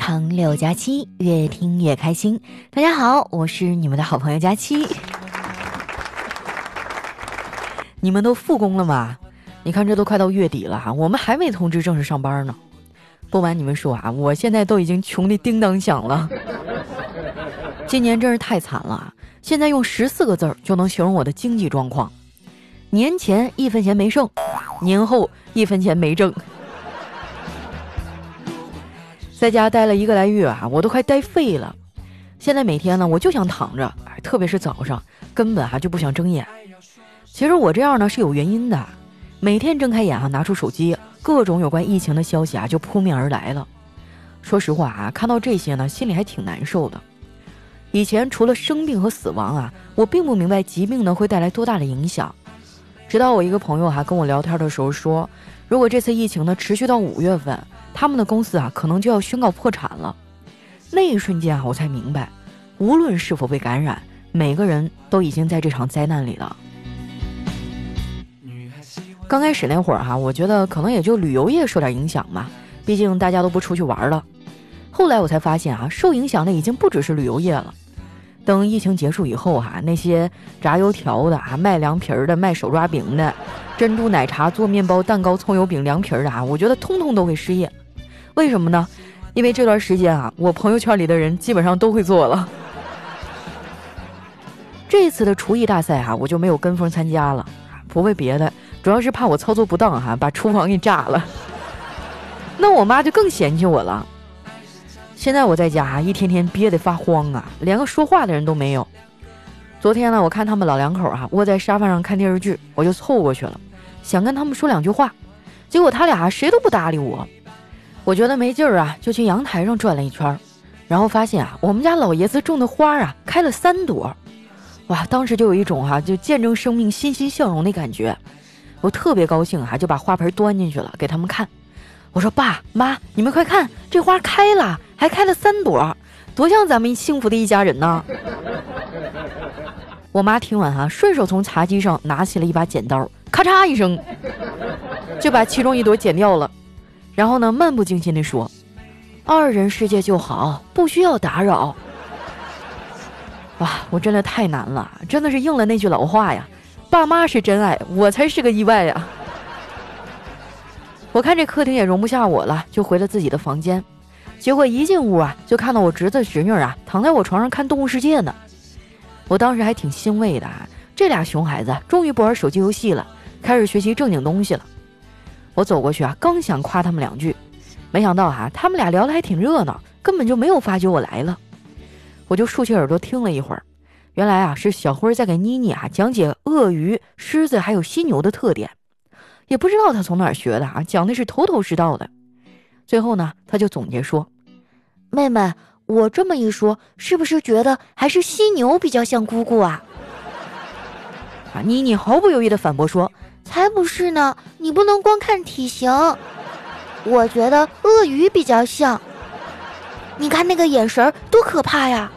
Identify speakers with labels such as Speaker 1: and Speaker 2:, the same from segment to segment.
Speaker 1: 场六加七，越听越开心。大家好，我是你们的好朋友佳期。你们都复工了吗？你看这都快到月底了哈，我们还没通知正式上班呢。不瞒你们说啊，我现在都已经穷的叮当响了。今年真是太惨了，现在用十四个字就能形容我的经济状况：年前一分钱没剩，年后一分钱没挣。在家待了一个来月啊，我都快待废了。现在每天呢，我就想躺着，特别是早上，根本啊就不想睁眼。其实我这样呢是有原因的，每天睁开眼啊，拿出手机。各种有关疫情的消息啊，就扑面而来了。说实话啊，看到这些呢，心里还挺难受的。以前除了生病和死亡啊，我并不明白疾病呢会带来多大的影响。直到我一个朋友哈跟我聊天的时候说，如果这次疫情呢持续到五月份，他们的公司啊可能就要宣告破产了。那一瞬间啊，我才明白，无论是否被感染，每个人都已经在这场灾难里了。刚开始那会儿哈，我觉得可能也就旅游业受点影响吧，毕竟大家都不出去玩了。后来我才发现啊，受影响的已经不只是旅游业了。等疫情结束以后哈，那些炸油条的啊、卖凉皮儿的、卖手抓饼的、珍珠奶茶、做面包、蛋糕、葱油饼、凉皮儿的啊，我觉得通通都会失业。为什么呢？因为这段时间啊，我朋友圈里的人基本上都会做了。这次的厨艺大赛哈，我就没有跟风参加了，不为别的。主要是怕我操作不当哈，把厨房给炸了。那我妈就更嫌弃我了。现在我在家一天天憋得发慌啊，连个说话的人都没有。昨天呢，我看他们老两口啊窝在沙发上看电视剧，我就凑过去了，想跟他们说两句话，结果他俩谁都不搭理我。我觉得没劲儿啊，就去阳台上转了一圈，然后发现啊，我们家老爷子种的花啊开了三朵，哇，当时就有一种哈就见证生命欣欣向荣的感觉。我特别高兴啊，就把花盆端进去了，给他们看。我说：“爸妈，你们快看，这花开了，还开了三朵，多像咱们幸福的一家人呢！”我妈听完哈，顺手从茶几上拿起了一把剪刀，咔嚓一声，就把其中一朵剪掉了。然后呢，漫不经心地说：“二人世界就好，不需要打扰。”哇，我真的太难了，真的是应了那句老话呀。爸妈是真爱，我才是个意外呀！我看这客厅也容不下我了，就回了自己的房间。结果一进屋啊，就看到我侄子侄女啊躺在我床上看《动物世界》呢。我当时还挺欣慰的啊，这俩熊孩子终于不玩手机游戏了，开始学习正经东西了。我走过去啊，刚想夸他们两句，没想到哈，他们俩聊得还挺热闹，根本就没有发觉我来了。我就竖起耳朵听了一会儿。原来啊，是小辉在给妮妮啊讲解鳄鱼、狮子还有犀牛的特点，也不知道他从哪儿学的啊，讲的是头头是道的。最后呢，他就总结说：“妹妹，我这么一说，是不是觉得还是犀牛比较像姑姑啊？”啊，妮妮毫不犹豫的反驳说：“才不是呢，你不能光看体型，我觉得鳄鱼比较像，你看那个眼神多可怕呀！”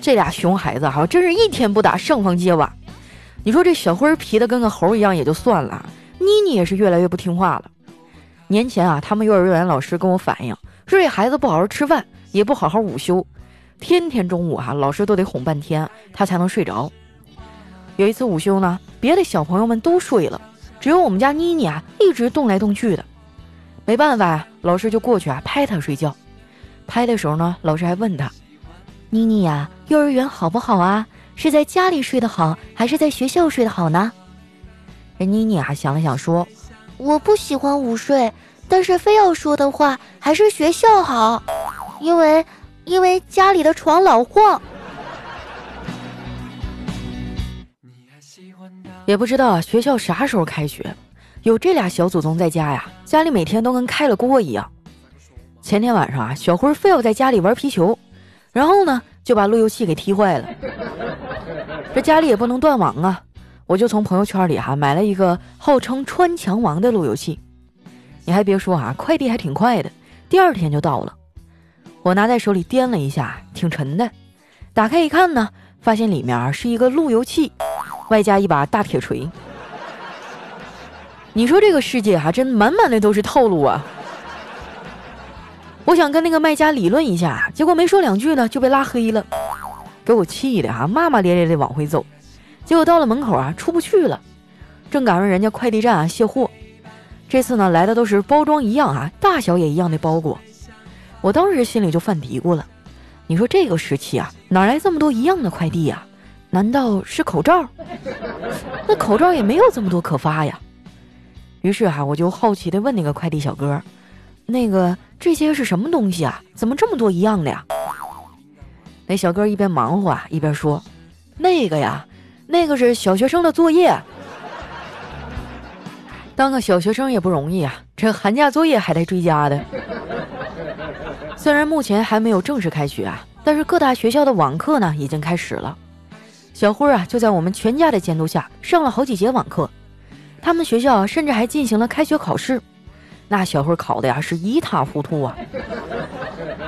Speaker 1: 这俩熊孩子哈，真是一天不打上房揭瓦。你说这小辉皮的跟个猴一样也就算了，妮妮也是越来越不听话了。年前啊，他们幼儿园老师跟我反映，说这孩子不好好吃饭，也不好好午休，天天中午哈，老师都得哄半天，他才能睡着。有一次午休呢，别的小朋友们都睡了，只有我们家妮妮啊，一直动来动去的。没办法，老师就过去啊，拍他睡觉。拍的时候呢，老师还问他。妮妮呀，幼儿园好不好啊？是在家里睡得好，还是在学校睡得好呢？这妮妮啊想了想说：“我不喜欢午睡，但是非要说的话，还是学校好，因为因为家里的床老晃。”也不知道学校啥时候开学，有这俩小祖宗在家呀，家里每天都跟开了锅一样。前天晚上啊，小辉非要在家里玩皮球。然后呢，就把路由器给踢坏了。这家里也不能断网啊，我就从朋友圈里哈买了一个号称“穿墙王”的路由器。你还别说啊，快递还挺快的，第二天就到了。我拿在手里掂了一下，挺沉的。打开一看呢，发现里面是一个路由器，外加一把大铁锤。你说这个世界哈，真满满的都是套路啊！我想跟那个卖家理论一下，结果没说两句呢就被拉黑了，给我气的啊，骂骂咧咧的往回走。结果到了门口啊，出不去了。正赶上人家快递站啊卸货，这次呢来的都是包装一样啊，大小也一样的包裹。我当时心里就犯嘀咕了，你说这个时期啊，哪来这么多一样的快递呀？难道是口罩？那口罩也没有这么多可发呀。于是哈，我就好奇的问那个快递小哥：“那个这些是什么东西啊？怎么这么多一样的呀？”那小哥一边忙活啊，一边说：“那个呀。”那个是小学生的作业，当个小学生也不容易啊，这寒假作业还得追加的。虽然目前还没有正式开学啊，但是各大学校的网课呢已经开始了。小辉啊就在我们全家的监督下上了好几节网课，他们学校甚至还进行了开学考试，那小辉考的呀是一塌糊涂啊。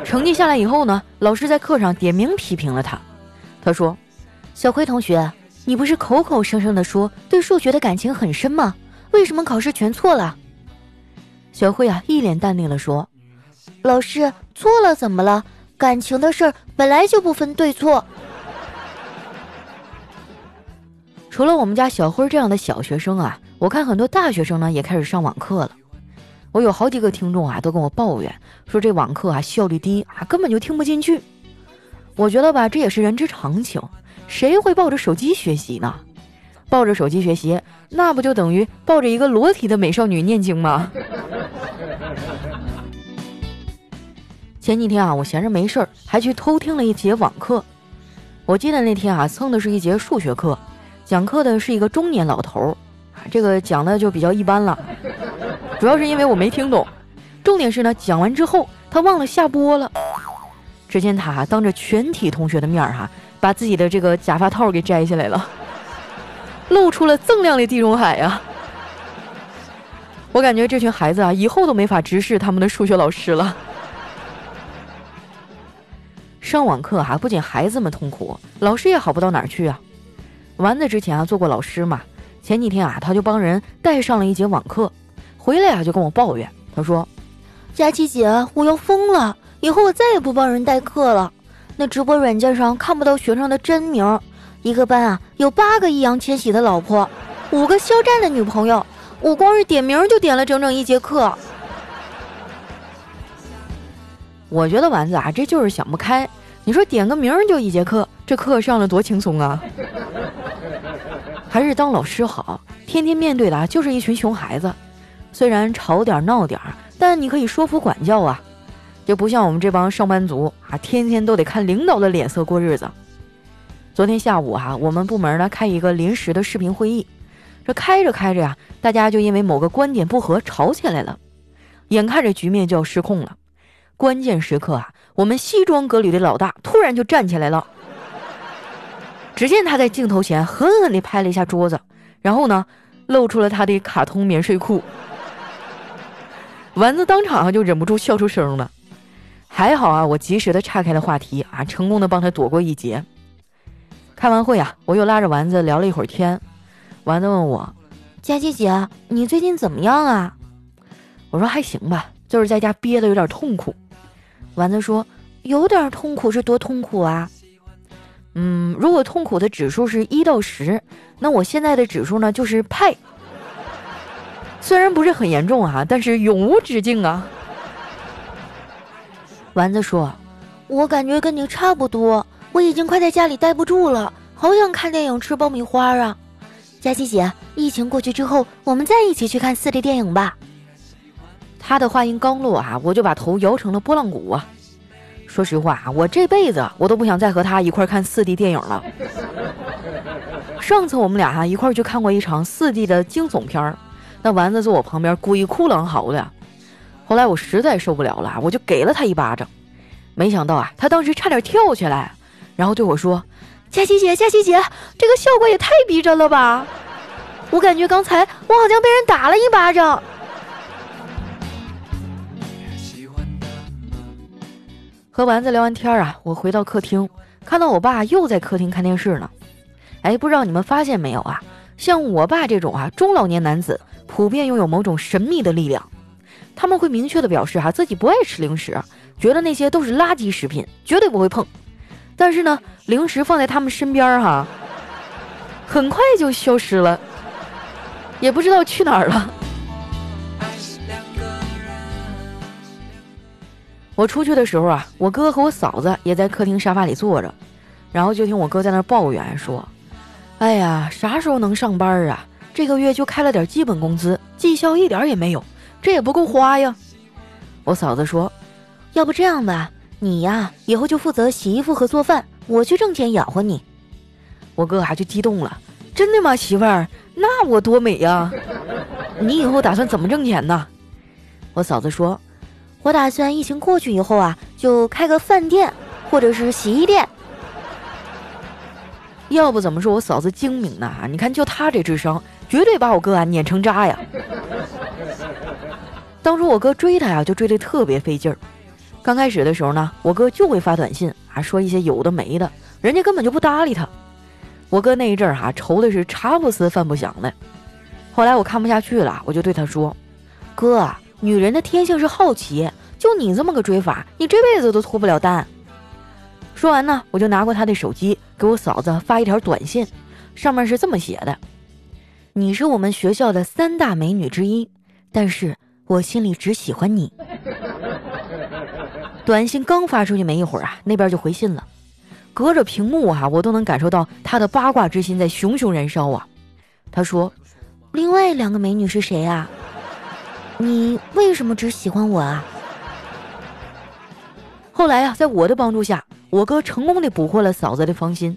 Speaker 1: 成绩下来以后呢，老师在课上点名批评了他，他说：“小辉同学。”你不是口口声声的说对数学的感情很深吗？为什么考试全错了？小慧啊，一脸淡定的说：“老师错了怎么了？感情的事儿本来就不分对错。”除了我们家小辉这样的小学生啊，我看很多大学生呢也开始上网课了。我有好几个听众啊都跟我抱怨说这网课啊效率低啊，根本就听不进去。我觉得吧，这也是人之常情。谁会抱着手机学习呢？抱着手机学习，那不就等于抱着一个裸体的美少女念经吗？前几天啊，我闲着没事儿，还去偷听了一节网课。我记得那天啊，蹭的是一节数学课，讲课的是一个中年老头儿，啊，这个讲的就比较一般了，主要是因为我没听懂。重点是呢，讲完之后他忘了下播了。只见他当着全体同学的面儿哈。把自己的这个假发套给摘下来了，露出了锃亮的地中海呀！我感觉这群孩子啊，以后都没法直视他们的数学老师了。上网课哈，不仅孩子们痛苦，老师也好不到哪儿去啊。丸子之前啊做过老师嘛，前几天啊他就帮人带上了一节网课，回来啊就跟我抱怨，他说：“佳琪姐，我要疯了，以后我再也不帮人代课了。”那直播软件上看不到学生的真名，一个班啊有八个易烊千玺的老婆，五个肖战的女朋友，我光是点名就点了整整一节课。我觉得丸子啊，这就是想不开。你说点个名就一节课，这课上了多轻松啊！还是当老师好，天天面对的就是一群熊孩子，虽然吵点闹点，但你可以说服管教啊。就不像我们这帮上班族啊，天天都得看领导的脸色过日子。昨天下午哈，我们部门呢开一个临时的视频会议，这开着开着呀，大家就因为某个观点不合吵起来了，眼看着局面就要失控了。关键时刻啊，我们西装革履的老大突然就站起来了，只见他在镜头前狠狠地拍了一下桌子，然后呢，露出了他的卡通棉睡裤。丸子当场就忍不住笑出声了。还好啊，我及时的岔开了话题啊，成功的帮他躲过一劫。开完会啊，我又拉着丸子聊了一会儿天。丸子问我：“佳琪姐，你最近怎么样啊？”我说：“还行吧，就是在家憋得有点痛苦。”丸子说：“有点痛苦是多痛苦啊？”嗯，如果痛苦的指数是一到十，那我现在的指数呢就是派。虽然不是很严重啊，但是永无止境啊。丸子说：“我感觉跟你差不多，我已经快在家里待不住了，好想看电影、吃爆米花啊！佳琪姐，疫情过去之后，我们再一起去看四 D 电影吧。”他的话音刚落啊，我就把头摇成了拨浪鼓啊！说实话，我这辈子我都不想再和他一块看四 D 电影了。上次我们俩哈一块去看过一场四 D 的惊悚片儿，那丸子坐我旁边鬼哭狼嚎的。后来我实在受不了了，我就给了他一巴掌。没想到啊，他当时差点跳起来，然后对我说：“佳琪姐，佳琪姐，这个效果也太逼真了吧！我感觉刚才我好像被人打了一巴掌。”和丸子聊完天啊，我回到客厅，看到我爸又在客厅看电视呢。哎，不知道你们发现没有啊？像我爸这种啊中老年男子，普遍拥有某种神秘的力量。他们会明确的表示哈自己不爱吃零食，觉得那些都是垃圾食品，绝对不会碰。但是呢，零食放在他们身边哈，很快就消失了，也不知道去哪儿了。我出去的时候啊，我哥和我嫂子也在客厅沙发里坐着，然后就听我哥在那抱怨说：“哎呀，啥时候能上班啊？这个月就开了点基本工资，绩效一点也没有，这也不够花呀。”我嫂子说：“
Speaker 2: 要不这样吧，你呀以后就负责洗衣服和做饭，我去挣钱养活你。”
Speaker 1: 我哥还就激动了：“真的吗，媳妇儿？那我多美呀！你以后打算怎么挣钱呢？”
Speaker 2: 我嫂子说。我打算疫情过去以后啊，就开个饭店，或者是洗衣店。
Speaker 1: 要不怎么说我嫂子精明呢？你看，就她这智商，绝对把我哥啊碾成渣呀！当初我哥追她呀，就追得特别费劲儿。刚开始的时候呢，我哥就会发短信啊，说一些有的没的，人家根本就不搭理他。我哥那一阵儿哈，愁的是茶不思饭不想的。后来我看不下去了，我就对他说：“哥。”女人的天性是好奇，就你这么个追法，你这辈子都脱不了单。说完呢，我就拿过他的手机，给我嫂子发一条短信，上面是这么写的：“你是我们学校的三大美女之一，但是我心里只喜欢你。”短信刚发出去没一会儿啊，那边就回信了，隔着屏幕啊，我都能感受到他的八卦之心在熊熊燃烧啊。他说：“
Speaker 2: 另外两个美女是谁啊？”你为什么只喜欢我啊？
Speaker 1: 后来啊，在我的帮助下，我哥成功的捕获了嫂子的芳心。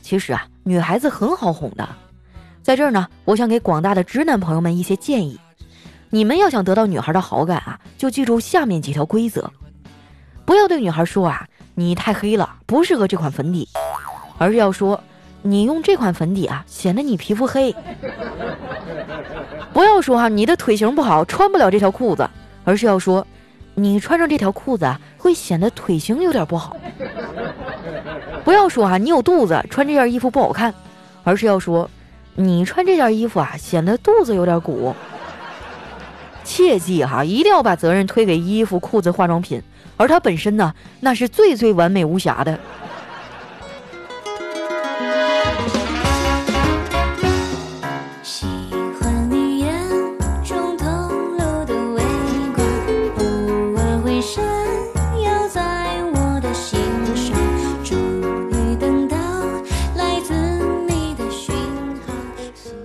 Speaker 1: 其实啊，女孩子很好哄的。在这儿呢，我想给广大的直男朋友们一些建议：你们要想得到女孩的好感啊，就记住下面几条规则。不要对女孩说啊，你太黑了，不适合这款粉底，而是要说，你用这款粉底啊，显得你皮肤黑。不要说哈，你的腿型不好，穿不了这条裤子，而是要说，你穿上这条裤子啊，会显得腿型有点不好。不要说哈，你有肚子，穿这件衣服不好看，而是要说，你穿这件衣服啊，显得肚子有点鼓。切记哈，一定要把责任推给衣服、裤子、化妆品，而它本身呢，那是最最完美无瑕的。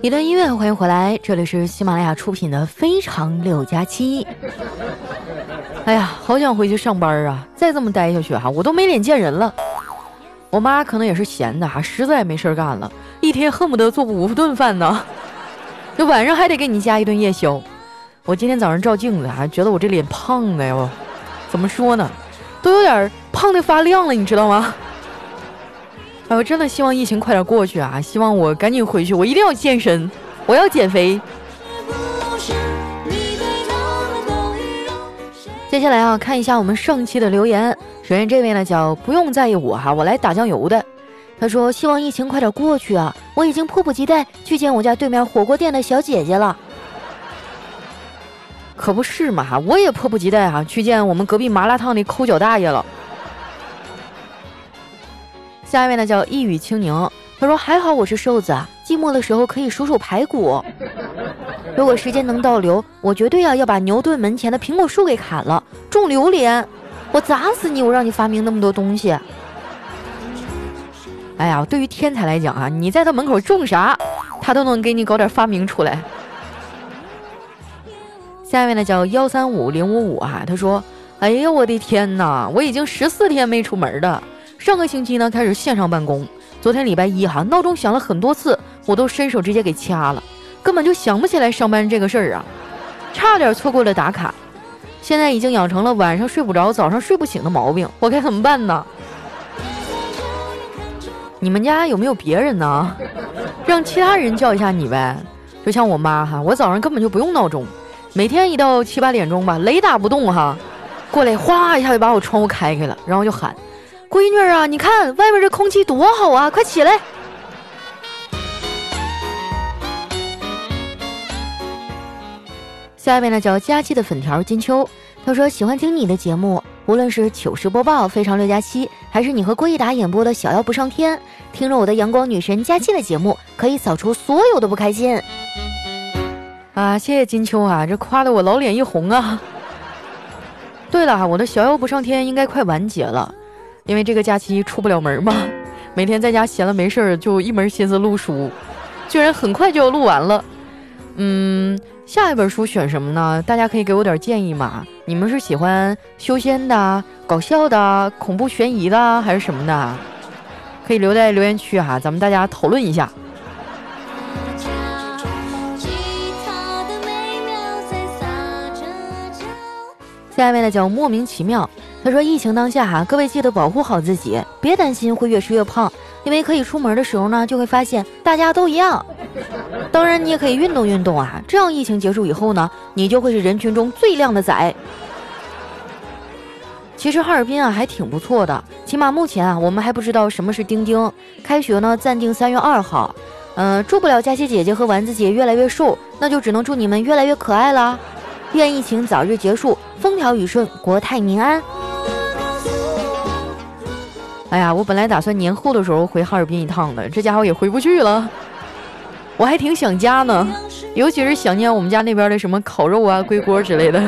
Speaker 1: 一段音乐，欢迎回来，这里是喜马拉雅出品的《非常六加七》。哎呀，好想回去上班啊！再这么待下去哈，我都没脸见人了。我妈可能也是闲的哈，实在没事干了，一天恨不得做五顿饭呢。这晚上还得给你加一顿夜宵。我今天早上照镜子，还觉得我这脸胖的哟，怎么说呢，都有点胖的发亮了，你知道吗？哎，我真的希望疫情快点过去啊！希望我赶紧回去，我一定要健身，我要减肥。接下来啊，看一下我们上期的留言。首先这位呢叫不用在意我哈，我来打酱油的。他说希望疫情快点过去啊，我已经迫不及待去见我家对面火锅店的小姐姐了。可不是嘛，我也迫不及待哈去见我们隔壁麻辣烫的抠脚大爷了。下一位呢叫一语清宁，他说还好我是瘦子啊，寂寞的时候可以数数排骨。如果时间能倒流，我绝对啊要把牛顿门前的苹果树给砍了，种榴莲。我砸死你！我让你发明那么多东西。哎呀，对于天才来讲啊，你在他门口种啥，他都能给你搞点发明出来。下一位呢叫幺三五零五五啊，他说，哎呀我的天哪，我已经十四天没出门了。上个星期呢开始线上办公，昨天礼拜一哈，闹钟响了很多次，我都伸手直接给掐了，根本就想不起来上班这个事儿啊，差点错过了打卡。现在已经养成了晚上睡不着，早上睡不醒的毛病，我该怎么办呢？你们家有没有别人呢？让其他人叫一下你呗。就像我妈哈，我早上根本就不用闹钟，每天一到七八点钟吧，雷打不动哈，过来哗一下就把我窗户开开了，然后就喊。闺女啊，你看外面这空气多好啊，快起来！下面呢叫佳期的粉条金秋，他说喜欢听你的节目，
Speaker 2: 无论是糗事播报、非常六加七，还是你和郭一达演播的小妖不上天，听着我的阳光女神佳期的节目，可以扫除所有的不开心。
Speaker 1: 啊，谢谢金秋啊，这夸的我老脸一红啊。对了，我的小妖不上天应该快完结了，因为这个假期出不了门嘛，每天在家闲了没事儿就一门心思录书，居然很快就要录完了。嗯。下一本书选什么呢？大家可以给我点建议嘛。你们是喜欢修仙的、搞笑的、恐怖悬疑的，还是什么的？可以留在留言区哈，咱们大家讨论一下。下面呢叫莫名其妙，他说疫情当下哈，各位记得保护好自己，别担心会越吃越胖。因为可以出门的时候呢，就会发现大家都一样。当然，你也可以运动运动啊，这样疫情结束以后呢，你就会是人群中最靓的仔。其实哈尔滨啊还挺不错的，起码目前啊我们还不知道什么是钉钉。开学呢暂定三月二号。嗯，祝不了佳琪姐姐和丸子姐越来越瘦，那就只能祝你们越来越可爱啦。愿疫情早日结束，风调雨顺，国泰民安。哎呀，我本来打算年后的时候回哈尔滨一趟的，这家伙也回不去了。我还挺想家呢，尤其是想念我们家那边的什么烤肉啊、龟锅之类的。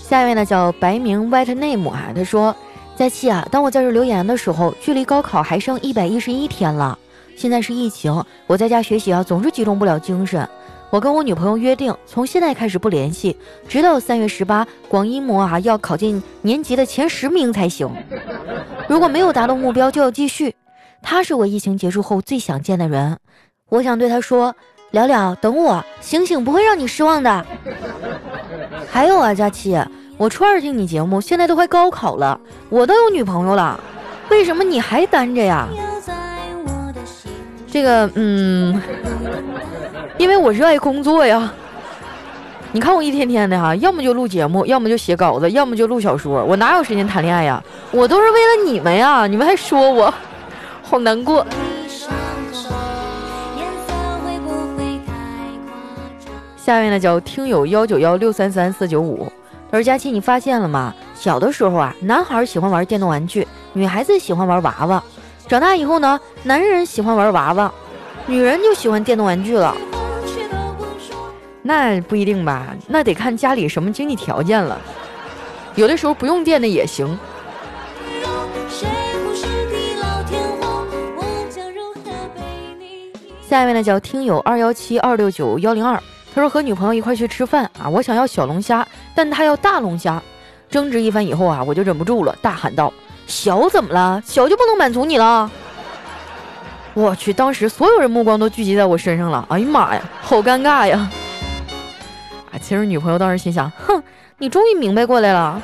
Speaker 1: 下一位呢叫白名 White Name 啊，他说：佳期啊，当我在这留言的时候，距离高考还剩一百一十一天了。现在是疫情，我在家学习啊，总是集中不了精神。我跟我女朋友约定，从现在开始不联系，直到三月十八，广一模啊要考进年级的前十名才行。如果没有达到目标，就要继续。他是我疫情结束后最想见的人，我想对他说：聊聊，等我，醒醒，不会让你失望的。还有啊，佳期，我初二听你节目，现在都快高考了，我都有女朋友了，为什么你还单着呀？这个，嗯。因为我热爱工作呀，你看我一天天的哈，要么就录节目，要么就写稿子，要么就录小说，我哪有时间谈恋爱呀？我都是为了你们呀，你们还说我，好难过。下面呢叫听友幺九幺六三三四九五，他说佳期你发现了吗？小的时候啊，男孩喜欢玩电动玩具，女孩子喜欢玩娃娃，长大以后呢，男人喜欢玩娃娃，女人就喜欢电动玩具了。那不一定吧，那得看家里什么经济条件了。有的时候不用电的也行。下面呢叫听友二幺七二六九幺零二，他说和女朋友一块去吃饭啊，我想要小龙虾，但他要大龙虾。争执一番以后啊，我就忍不住了，大喊道：“小怎么了？小就不能满足你了？”我去，当时所有人目光都聚集在我身上了。哎呀妈呀，好尴尬呀！啊，其实女朋友当时心想：哼，你终于明白过来了。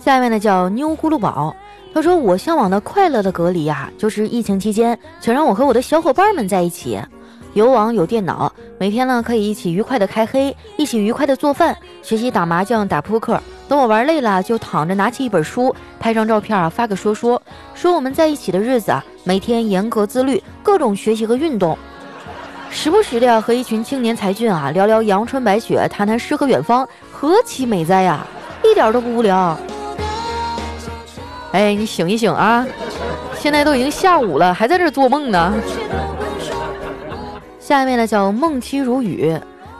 Speaker 1: 下面呢叫妞咕噜宝，他说我向往的快乐的隔离呀，就是疫情期间，请让我和我的小伙伴们在一起，有网有电脑，每天呢可以一起愉快的开黑，一起愉快的做饭，学习打麻将、打扑克。等我玩累了，就躺着拿起一本书，拍张照片啊，发个说说，说我们在一起的日子啊，每天严格自律，各种学习和运动，时不时的呀和一群青年才俊啊聊聊阳春白雪，谈谈诗和远方，何其美哉呀，一点都不无聊。哎，你醒一醒啊，现在都已经下午了，还在这做梦呢。下面呢叫梦妻如雨，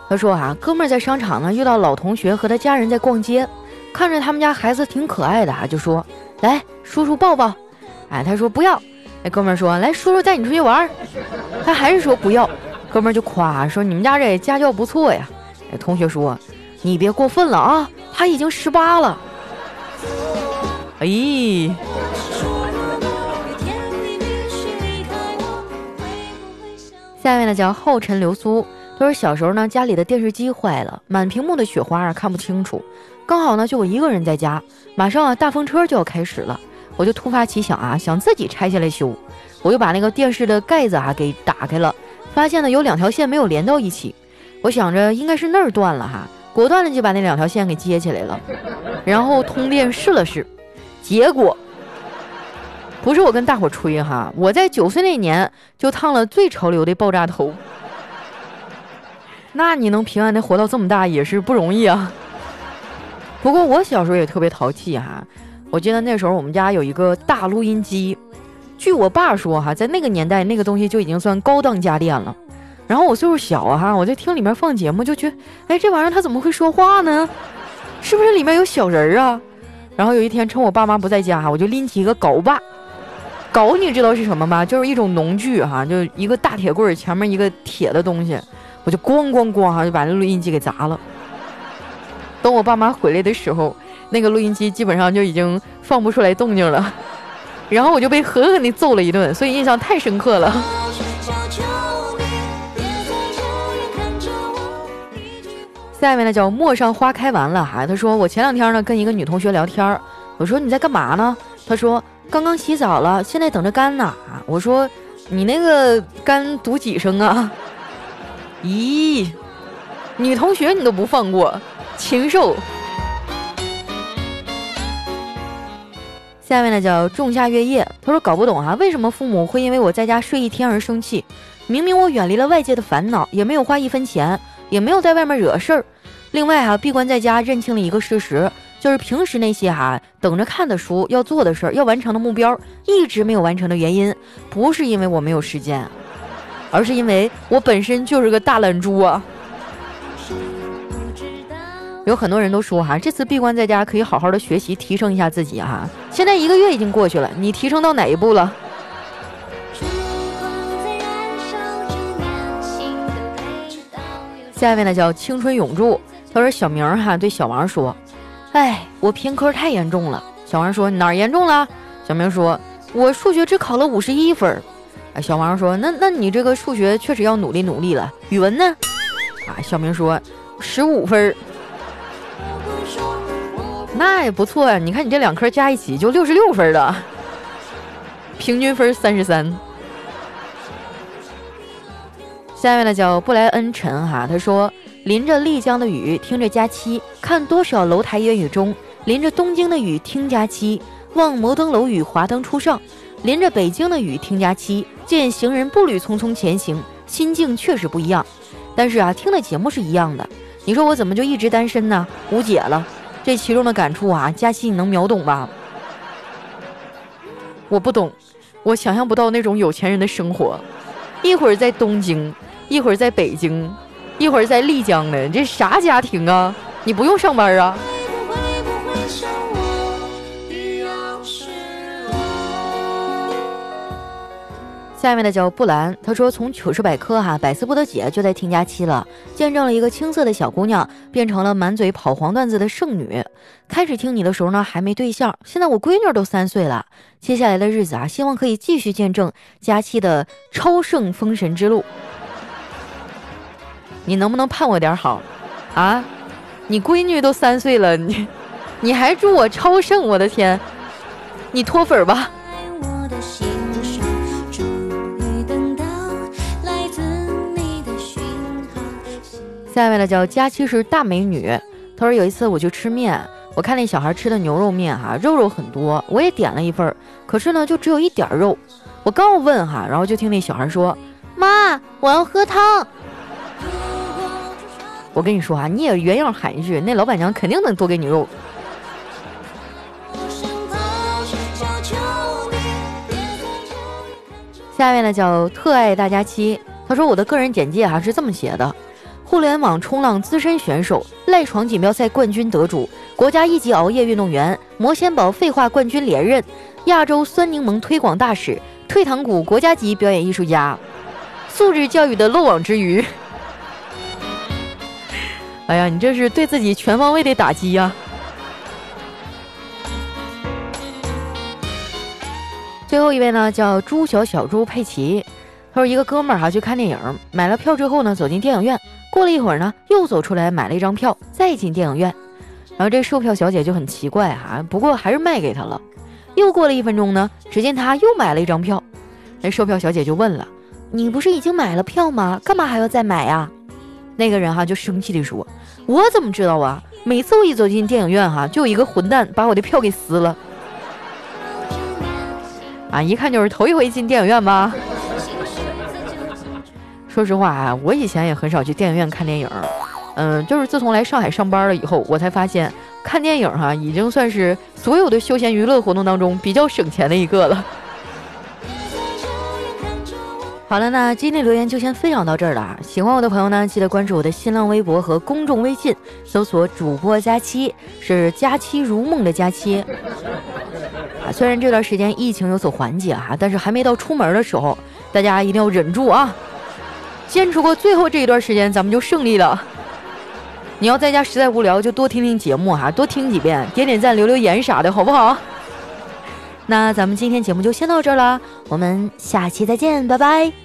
Speaker 1: 他说啊，哥们儿在商场呢遇到老同学和他家人在逛街。看着他们家孩子挺可爱的啊，就说：“来，叔叔抱抱。”哎，他说不要。那哥们儿说：“来，叔叔带你出去玩。”他还是说不要。哥们儿就夸说：“你们家这家教不错呀。”哎，同学说：“你别过分了啊，他已经十八了。”哎，下面呢叫后尘流苏，他说小时候呢家里的电视机坏了，满屏幕的雪花啊看不清楚。刚好呢，就我一个人在家，马上啊，大风车就要开始了，我就突发奇想啊，想自己拆下来修，我就把那个电视的盖子啊给打开了，发现呢有两条线没有连到一起，我想着应该是那儿断了哈，果断的就把那两条线给接起来了，然后通电试了试，结果不是我跟大伙吹哈，我在九岁那年就烫了最潮流的爆炸头。那你能平安的活到这么大也是不容易啊。不过我小时候也特别淘气哈，我记得那时候我们家有一个大录音机，据我爸说哈，在那个年代那个东西就已经算高档家电了。然后我岁数小哈，我就听里面放节目，就觉得哎这玩意儿它怎么会说话呢？是不是里面有小人儿啊？然后有一天趁我爸妈不在家，我就拎起一个镐把，镐你知道是什么吗？就是一种农具哈，就一个大铁棍儿前面一个铁的东西。我就咣咣咣哈就把那录音机给砸了。等我爸妈回来的时候，那个录音机基本上就已经放不出来动静了。然后我就被狠狠地揍了一顿，所以印象太深刻了。下面呢叫陌上花开完了哈，他说我前两天呢跟一个女同学聊天我说你在干嘛呢？他说刚刚洗澡了，现在等着干呢。我说你那个干读几声啊？咦，女同学你都不放过，禽兽！下面呢叫仲夏月夜，他说搞不懂啊，为什么父母会因为我在家睡一天而生气？明明我远离了外界的烦恼，也没有花一分钱，也没有在外面惹事儿。另外哈，闭关在家认清了一个事实，就是平时那些哈等着看的书、要做的事儿、要完成的目标，一直没有完成的原因，不是因为我没有时间。而是因为我本身就是个大懒猪啊！有很多人都说哈，这次闭关在家可以好好的学习，提升一下自己哈。现在一个月已经过去了，你提升到哪一步了？下面呢叫青春永驻，他说小明哈对小王说：“哎，我偏科太严重了。”小王说：“哪儿严重了？”小明说：“我数学只考了五十一分。”啊，小王说：“那那你这个数学确实要努力努力了。语文呢？”啊，小明说：“十五分，那也不错呀。你看你这两科加一起就六十六分了，平均分三十三。”下面呢叫布莱恩陈哈，他说：“淋着丽江的雨，听着佳期，看多少楼台烟雨中；淋着东京的雨，听佳期，望摩登楼宇华灯初上；淋着北京的雨，听佳期。”见行人步履匆匆前行，心境确实不一样。但是啊，听的节目是一样的。你说我怎么就一直单身呢？无解了。这其中的感触啊，佳期你能秒懂吧？我不懂，我想象不到那种有钱人的生活。一会儿在东京，一会儿在北京，一会儿在丽江的，这啥家庭啊？你不用上班啊？下面的叫布兰，他说从糗事百科哈百思不得解就在听佳期了，见证了一个青涩的小姑娘变成了满嘴跑黄段子的剩女。开始听你的时候呢还没对象，现在我闺女都三岁了。接下来的日子啊，希望可以继续见证佳期的超胜封神之路。你能不能盼我点好啊？你闺女都三岁了，你你还祝我超胜？我的天，你脱粉吧。下面的叫佳期是大美女，她说有一次我去吃面，我看那小孩吃的牛肉面哈，肉肉很多，我也点了一份，可是呢就只有一点肉。我刚问哈，然后就听那小孩说：“妈，我要喝汤。”我跟你说啊，你也原样喊一句，那老板娘肯定能多给你肉。下面呢叫特爱大家期，他说我的个人简介哈是这么写的。互联网冲浪资深选手，赖床锦标赛冠军得主，国家一级熬夜运动员，魔仙堡废话冠军连任，亚洲酸柠檬推广大使，退堂鼓国家级表演艺术家，素质教育的漏网之鱼。哎呀，你这是对自己全方位的打击呀！最后一位呢，叫朱小小猪佩奇，他说一个哥们儿哈去看电影，买了票之后呢，走进电影院。过了一会儿呢，又走出来买了一张票，再进电影院。然后这售票小姐就很奇怪哈，不过还是卖给他了。又过了一分钟呢，只见他又买了一张票。那售票小姐就问了：“你不是已经买了票吗？干嘛还要再买呀？”那个人哈就生气地说：“我怎么知道啊？每次我一走进电影院哈，就有一个混蛋把我的票给撕了。”啊，一看就是头一回进电影院吧。说实话啊，我以前也很少去电影院看电影，嗯，就是自从来上海上班了以后，我才发现看电影哈，已经算是所有的休闲娱乐活动当中比较省钱的一个了。好了，那今天留言就先分享到这儿了啊！喜欢我的朋友呢，记得关注我的新浪微博和公众微信，搜索“主播佳期”，是“佳期如梦”的佳期。啊，虽然这段时间疫情有所缓解哈，但是还没到出门的时候，大家一定要忍住啊！坚持过最后这一段时间，咱们就胜利了。你要在家实在无聊，就多听听节目哈，多听几遍，点点赞，留留言啥的，好不好？那咱们今天节目就先到这儿了，我们下期再见，拜拜。